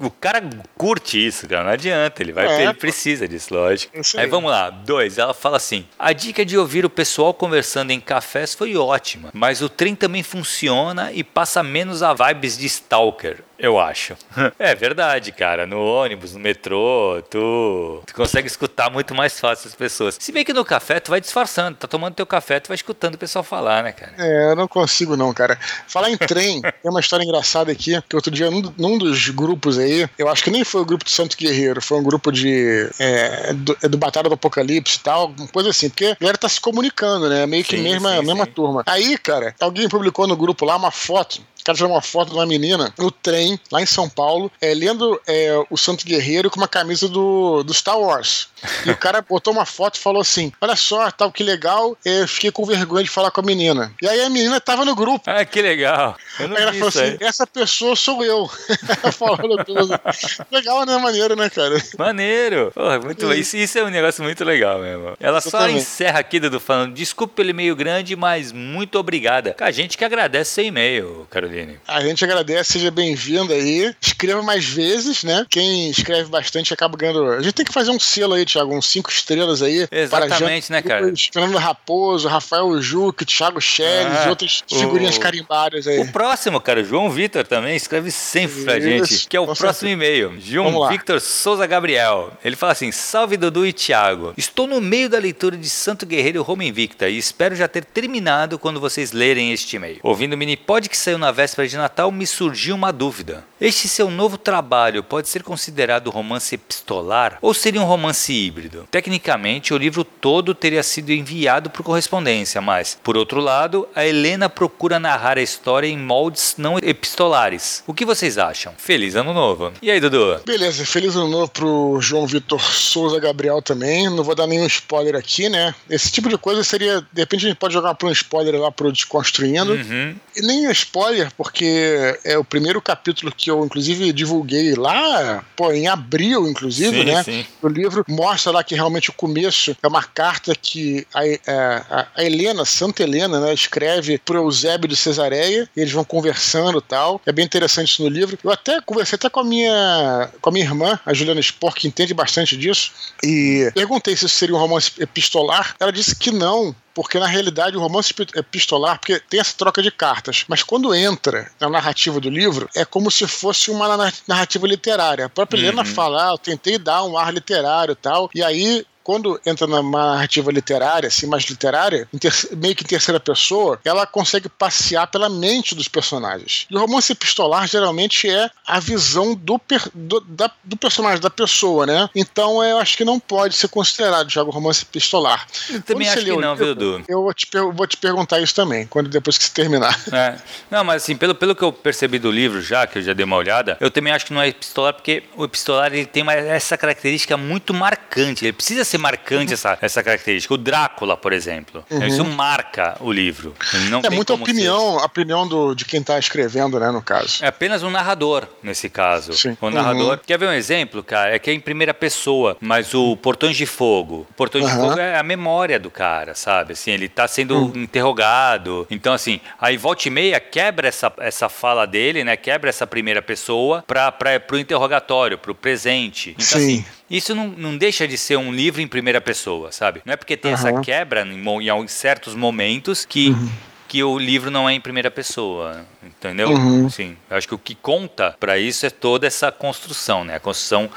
O cara curte isso, cara. Não adianta. Ele vai é, ele precisa disso, lógico. Aí. aí vamos lá. Dois, ela fala assim: a dica de ouvir o pessoal conversando em cafés foi ótima, mas o trem também funciona e passa menos a vibes de Stalker. Eu acho. É verdade, cara. No ônibus, no metrô, tu, tu consegue escutar muito mais fácil as pessoas. Se bem que no café tu vai disfarçando, tá tomando teu café, tu vai escutando o pessoal falar, né, cara? É, eu não consigo não, cara. Falar em trem, tem uma história engraçada aqui, que outro dia num, num, dos grupos aí, eu acho que nem foi o grupo do Santo Guerreiro, foi um grupo de é, do, é do Batalha do Apocalipse e tal, uma coisa assim, porque a galera tá se comunicando, né? Meio que sim, mesma, sim, mesma sim. turma. Aí, cara, alguém publicou no grupo lá uma foto cara tirou uma foto de uma menina no trem, lá em São Paulo, é, lendo é, o Santo Guerreiro com uma camisa do, do Star Wars. E o cara botou uma foto e falou assim: Olha só, tal, que legal. Eu fiquei com vergonha de falar com a menina. E aí a menina tava no grupo. Ah, que legal. Eu não aí ela falou assim: Essa pessoa sou eu. Falando tudo. Legal, né? Maneiro, né, cara? Maneiro. Porra, muito isso, isso é um negócio muito legal mesmo. Ela eu só também. encerra aqui, Dudu, falando: Desculpe pelo e-mail grande, mas muito obrigada. A gente que agradece seu e-mail, Caroline. A gente agradece, seja bem-vindo aí. Escreva mais vezes, né? Quem escreve bastante acaba ganhando. A gente tem que fazer um selo aí, Thiago, uns cinco estrelas aí. Exatamente, né, cara? Fernando Raposo, Rafael Juque, Thiago Schelles ah, e outras figurinhas o... carimbadas aí. O próximo, cara, João Vitor também escreve sempre Isso, pra gente, que é o próximo e-mail. João Victor Souza Gabriel. Ele fala assim: Salve Dudu e Thiago. Estou no meio da leitura de Santo Guerreiro Roma Invicta e espero já ter terminado quando vocês lerem este e-mail. Ouvindo o mini pod que saiu na véspera de Natal, me surgiu uma dúvida. Este seu novo trabalho pode ser considerado romance epistolar ou seria um romance híbrido? Tecnicamente, o livro todo teria sido enviado por correspondência, mas, por outro lado, a Helena procura narrar a história em moldes não epistolares. O que vocês acham? Feliz Ano Novo. E aí, Dudu? Beleza, feliz Ano Novo pro João Vitor Souza Gabriel também. Não vou dar nenhum spoiler aqui, né? Esse tipo de coisa seria. De repente a gente pode jogar um spoiler lá pro Desconstruindo. Uhum. E nem é spoiler, porque é o primeiro capítulo que eu, inclusive, divulguei lá, pô, em abril, inclusive, sim, né? Sim. O livro mostra lá que realmente o começo é uma carta que a, é, a, a Helena, Santa Helena, né, escreve para Eusébio de Cesareia, e eles vão conversando e tal. É bem interessante isso no livro. Eu até conversei até com a minha, com a minha irmã, a Juliana Spor, que entende bastante disso, e perguntei se isso seria um romance epistolar. Ela disse que não, porque na realidade o romance epistolar, porque tem essa troca de cartas, mas quando entra na narrativa do livro, é como se fosse uma narrativa literária. A própria uhum. Helena fala, ah, eu tentei dar um ar literário e tal, e aí quando entra numa narrativa literária, assim, mais literária, meio que em terceira pessoa, ela consegue passear pela mente dos personagens. E o romance epistolar geralmente é a visão do, per, do, da, do personagem, da pessoa, né? Então eu acho que não pode ser considerado já o romance epistolar. Eu também quando acho que não, viu, Edu? Eu vou te, vou te perguntar isso também, quando depois que você terminar. É. Não, mas assim, pelo, pelo que eu percebi do livro já, que eu já dei uma olhada, eu também acho que não é epistolar, porque o epistolar ele tem uma, essa característica muito marcante. Ele precisa ser marcante essa, essa característica. O Drácula, por exemplo. Uhum. Isso marca o livro. Não é muita opinião, ser... a opinião do, de quem está escrevendo, né, no caso. É apenas um narrador, nesse caso. Sim. O narrador. Uhum. Quer ver um exemplo, cara? É que é em primeira pessoa, mas o Portões de Fogo. O Portões uhum. de Fogo é a memória do cara, sabe? Assim, ele está sendo uhum. interrogado. Então, assim, aí volta e meia quebra essa, essa fala dele, né? Quebra essa primeira pessoa para o interrogatório, para o presente. Então, Sim. assim, isso não, não deixa de ser um livro em primeira pessoa, sabe? Não é porque tem uhum. essa quebra em, em, certos momentos que. Uhum que o livro não é em primeira pessoa, entendeu? Uhum. Sim. Eu acho que o que conta para isso é toda essa construção, né? A construção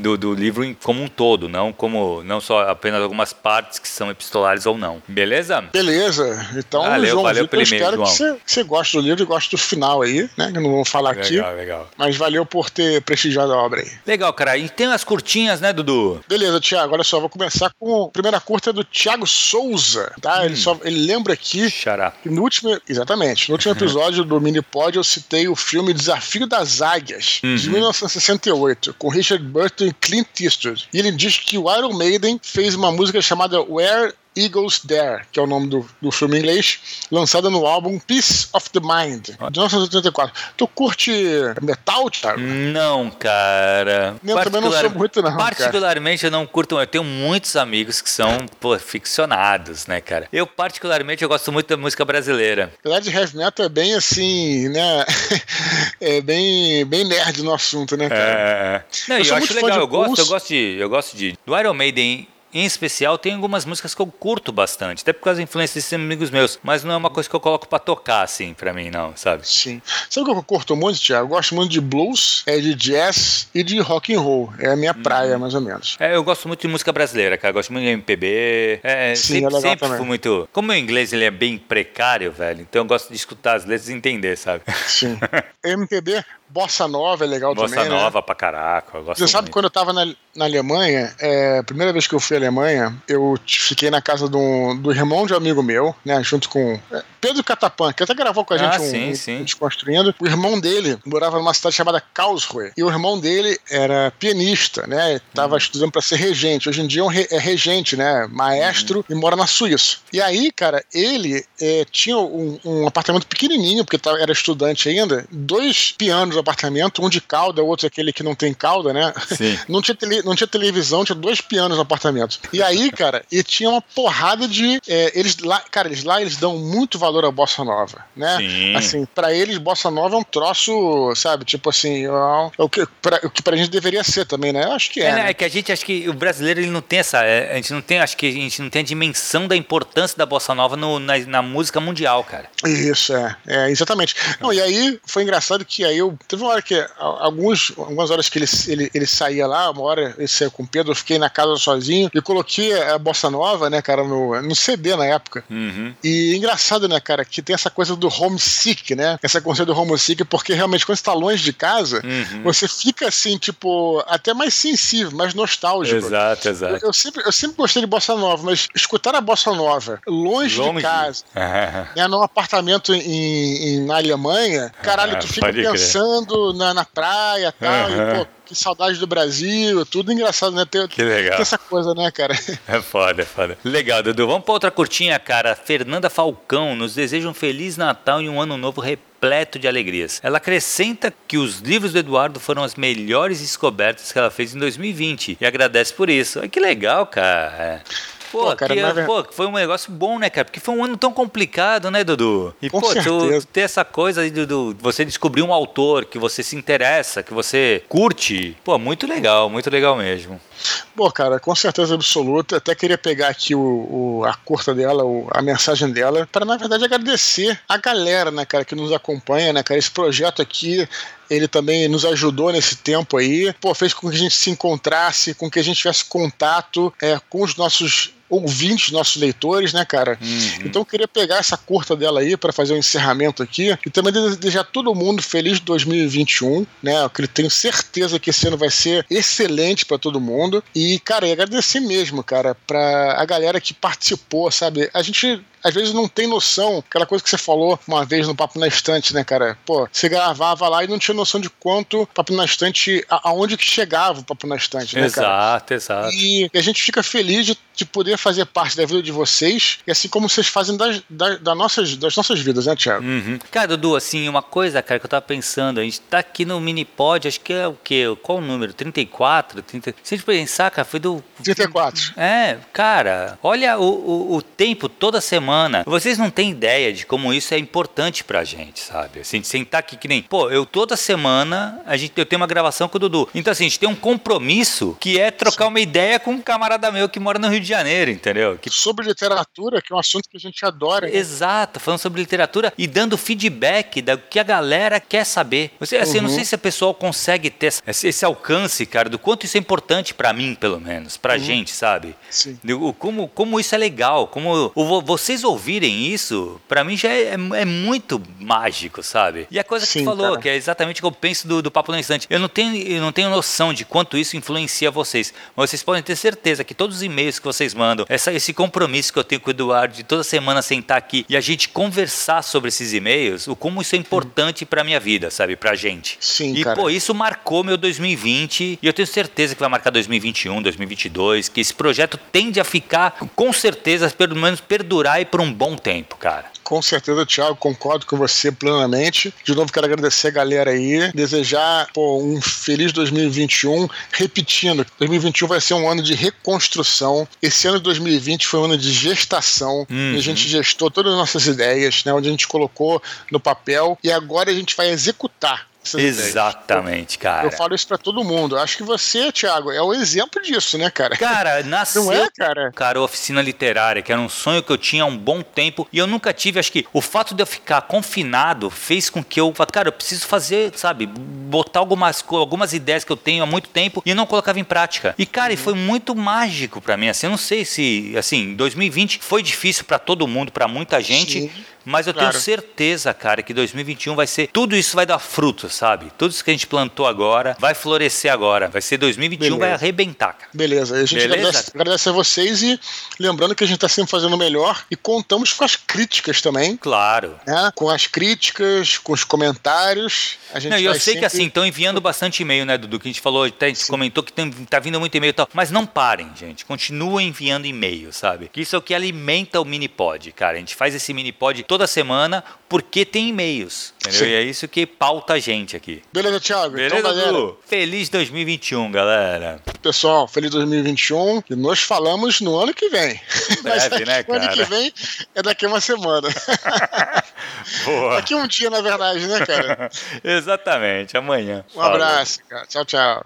do, do livro como um todo, não como não só apenas algumas partes que são epistolares ou não. Beleza? Beleza. Então, valeu, João valeu Vitor, pelo espero João. que você, você goste do livro e goste do final aí, né? Que não vou falar legal, aqui. Legal, legal. Mas valeu por ter prestigiado a obra aí. Legal, cara. E tem umas curtinhas, né, Dudu? Beleza, Tiago. Olha só, vou começar com a primeira curta do Thiago Souza, tá? Hum. Ele, só, ele lembra aqui Xará. que no último, exatamente, no último episódio do Minipod eu citei o filme Desafio das Águias, uhum. de 1968, com Richard Burton Clint Eastwood. E ele diz que o Iron Maiden fez uma música chamada Where Eagles Dare, que é o nome do, do filme em inglês, lançada no álbum Peace of the Mind, de 1984. Tu curte metal, Thiago? Não, cara. Eu também não sou muito, não. Particularmente cara. eu não curto. Eu tenho muitos amigos que são, pô, ficcionados, né, cara? Eu, particularmente, eu gosto muito da música brasileira. Apesar de heavy metal é bem assim, né? é bem, bem nerd no assunto, né, cara? É. Não, eu, eu acho legal, eu gosto, eu gosto de. Eu gosto de. Do Iron Maiden em especial, tem algumas músicas que eu curto bastante, até por causa da influência desses amigos meus, mas não é uma coisa que eu coloco para tocar, assim, para mim, não, sabe? Sim. Sabe o que eu curto muito, Thiago? Eu gosto muito de blues, é de jazz e de rock and roll. É a minha hum. praia, mais ou menos. É, eu gosto muito de música brasileira, cara. Eu gosto muito de MPB. É, Sim, sempre, é legal sempre também. fui muito. Como o inglês ele é bem precário, velho, então eu gosto de escutar as letras e entender, sabe? Sim. MPB, Bossa Nova é legal Bossa também. Bossa né? Nova né? pra caraca. Você sabe muito. quando eu tava na, na Alemanha, é, primeira vez que eu fui à Alemanha, eu fiquei na casa do, do irmão de um amigo meu, né? Junto com é, Pedro Catapan, que até gravou com a gente ah, um, sim, um, sim. Desconstruindo. O irmão dele morava numa cidade chamada Karlsruhe. E o irmão dele era pianista, né? Tava hum. estudando para ser regente. Hoje em dia é, um re, é regente, né? Maestro hum. e mora na Suíça. E aí, cara, ele é, tinha um, um, apartamento pequenininho, porque tava, era estudante ainda, dois pianos no apartamento, um de cauda, o outro aquele que não tem cauda, né? Sim. Não tinha, tele, não tinha televisão, tinha dois pianos no apartamento. E aí, cara, e tinha uma porrada de. É, eles lá, cara, eles lá eles dão muito valor à bossa nova, né? Sim. Assim, para eles, bossa nova é um troço, sabe? Tipo assim, é o que pra, o que pra gente deveria ser também, né? Eu acho que é. É, né? é que a gente acha que o brasileiro ele não tem essa. É, a gente não tem, acho que a gente não tem a dimensão da importância da bossa nova no, na, na música mundial, cara. Isso, é. É, exatamente. Não, e aí foi engraçado que aí eu. Teve uma hora que. Alguns, algumas horas que ele, ele, ele saía lá, uma hora ele saiu com o Pedro, eu fiquei na casa sozinho e coloquei a bossa nova, né, cara, no, no CD na época. Uhum. E engraçado, né, cara, que tem essa coisa do homesick, né? Essa conceito do homesick, porque realmente quando você tá longe de casa, uhum. você fica assim, tipo, até mais sensível, mais nostálgico. Exato, exato. Eu, eu, sempre, eu sempre gostei de bossa nova, mas escutar a bossa nova longe, longe. de casa, né, num apartamento em, em, na Alemanha, caralho, tu fica pensando na, na praia tal, uhum. e, pô, que saudade do Brasil, tudo engraçado, né? Ter, que legal. Ter essa coisa, né, cara? É foda, é foda. Legal, Dudu. Vamos pra outra curtinha, cara. Fernanda Falcão nos deseja um Feliz Natal e um Ano Novo repleto de alegrias. Ela acrescenta que os livros do Eduardo foram as melhores descobertas que ela fez em 2020 e agradece por isso. Ai, que legal, cara. Pô, pô, cara, que, é pô, foi um negócio bom, né, cara? Porque foi um ano tão complicado, né, Dudu? E, Com pô, certeza. tu ter essa coisa aí, Dudu, você descobrir um autor que você se interessa, que você curte, pô, muito legal, muito legal mesmo. Pô, cara, com certeza absoluta. Até queria pegar aqui o, o a curta dela, o, a mensagem dela, para na verdade agradecer a galera, né, cara, que nos acompanha, né, cara. Esse projeto aqui ele também nos ajudou nesse tempo aí, pô, fez com que a gente se encontrasse, com que a gente tivesse contato é, com os nossos ouvintes, nossos leitores, né, cara? Uhum. Então eu queria pegar essa curta dela aí para fazer um encerramento aqui e também desejar todo mundo feliz 2021, né? Eu tenho certeza que esse ano vai ser excelente para todo mundo e, cara, e agradecer mesmo, cara, para a galera que participou, sabe? A gente às vezes não tem noção, aquela coisa que você falou uma vez no Papo na Estante, né, cara? Pô, você gravava lá e não tinha noção de quanto Papo na Estante, aonde que chegava o Papo na Estante, né, exato, cara? Exato, exato. E a gente fica feliz de, de poder fazer parte da vida de vocês, e assim como vocês fazem das, das, das nossas, das nossas vidas, né, Thiago? Uhum. Cara, Dudu, assim, uma coisa, cara, que eu tava pensando, a gente tá aqui no Minipod, acho que é o quê? Qual o número? 34? 30... Se a gente pensar, cara, foi do... 34. É, cara, olha o, o, o tempo, toda semana. Vocês não têm ideia de como isso é importante pra gente, sabe? Assim, de sentar aqui que nem... Pô, eu toda semana, a gente, eu tenho uma gravação com o Dudu. Então, assim, a gente tem um compromisso que é trocar uma ideia com um camarada meu que mora no Rio de Janeiro, entendeu? Que... Sobre literatura, que é um assunto que a gente adora. Né? Exato, falando sobre literatura e dando feedback do que a galera quer saber. Você, assim, uhum. eu não sei se a pessoa consegue ter esse, esse alcance, cara, do quanto isso é importante para mim, pelo menos, pra uhum. gente, sabe? Sim. Como, como isso é legal, como vocês ouvirem isso, para mim já é, é, é, muito mágico, sabe? E a coisa que Sim, você falou, cara. que é exatamente o que eu penso do, do Papo no Instante, eu não, tenho, eu não tenho noção de quanto isso influencia vocês, mas vocês podem ter certeza que todos os e-mails que vocês mandam, essa, esse compromisso que eu tenho com o Eduardo de toda semana sentar aqui e a gente conversar sobre esses e-mails, o como isso é importante para minha vida, sabe? Pra gente. Sim, e, cara. pô, isso marcou meu 2020 e eu tenho certeza que vai marcar 2021, 2022, que esse projeto tende a ficar, com certeza, pelo menos perdurar aí por um bom tempo, cara. Com certeza, Thiago, concordo com você plenamente. De novo, quero agradecer a galera aí, desejar pô, um feliz 2021. Repetindo, 2021 vai ser um ano de reconstrução. Esse ano de 2020 foi um ano de gestação. Uhum. A gente gestou todas as nossas ideias, né, onde a gente colocou no papel e agora a gente vai executar Exatamente, cara. Eu falo isso para todo mundo. Acho que você, Thiago, é o exemplo disso, né, cara? Cara, nasceu. Não é, cara? Cara, oficina literária, que era um sonho que eu tinha há um bom tempo e eu nunca tive. Acho que o fato de eu ficar confinado fez com que eu, cara, eu preciso fazer, sabe, botar algumas, algumas ideias que eu tenho há muito tempo e eu não colocava em prática. E, cara, uhum. foi muito mágico para mim. Assim, eu não sei se, assim, 2020 foi difícil para todo mundo, para muita gente. Sim. Mas eu claro. tenho certeza, cara, que 2021 vai ser. Tudo isso vai dar frutos, sabe? Tudo isso que a gente plantou agora vai florescer agora. Vai ser 2021, Beleza. vai arrebentar, cara. Beleza. A gente Beleza? Agradece, agradece, a vocês e lembrando que a gente está sempre fazendo o melhor e contamos com as críticas também. Claro. Né? Com as críticas, com os comentários. A gente não, eu sei sempre... que assim, estão enviando bastante e-mail, né, Dudu? Que a gente falou, até a gente Sim. comentou que tem, tá vindo muito e-mail e tal. Mas não parem, gente. Continuem enviando e-mail, sabe? Que isso é o que alimenta o Minipod, cara. A gente faz esse Minipod toda semana porque tem e-mails. Entendeu? E é isso que pauta a gente aqui. Beleza, Thiago? Beleza, então, galera. Feliz 2021, galera. Pessoal, feliz 2021. E nós falamos no ano que vem. Breve, né, cara? O ano que vem é daqui a uma semana. Boa. Daqui um dia, na verdade, né, cara? Exatamente, amanhã. Um Falou. abraço, cara. Tchau, tchau.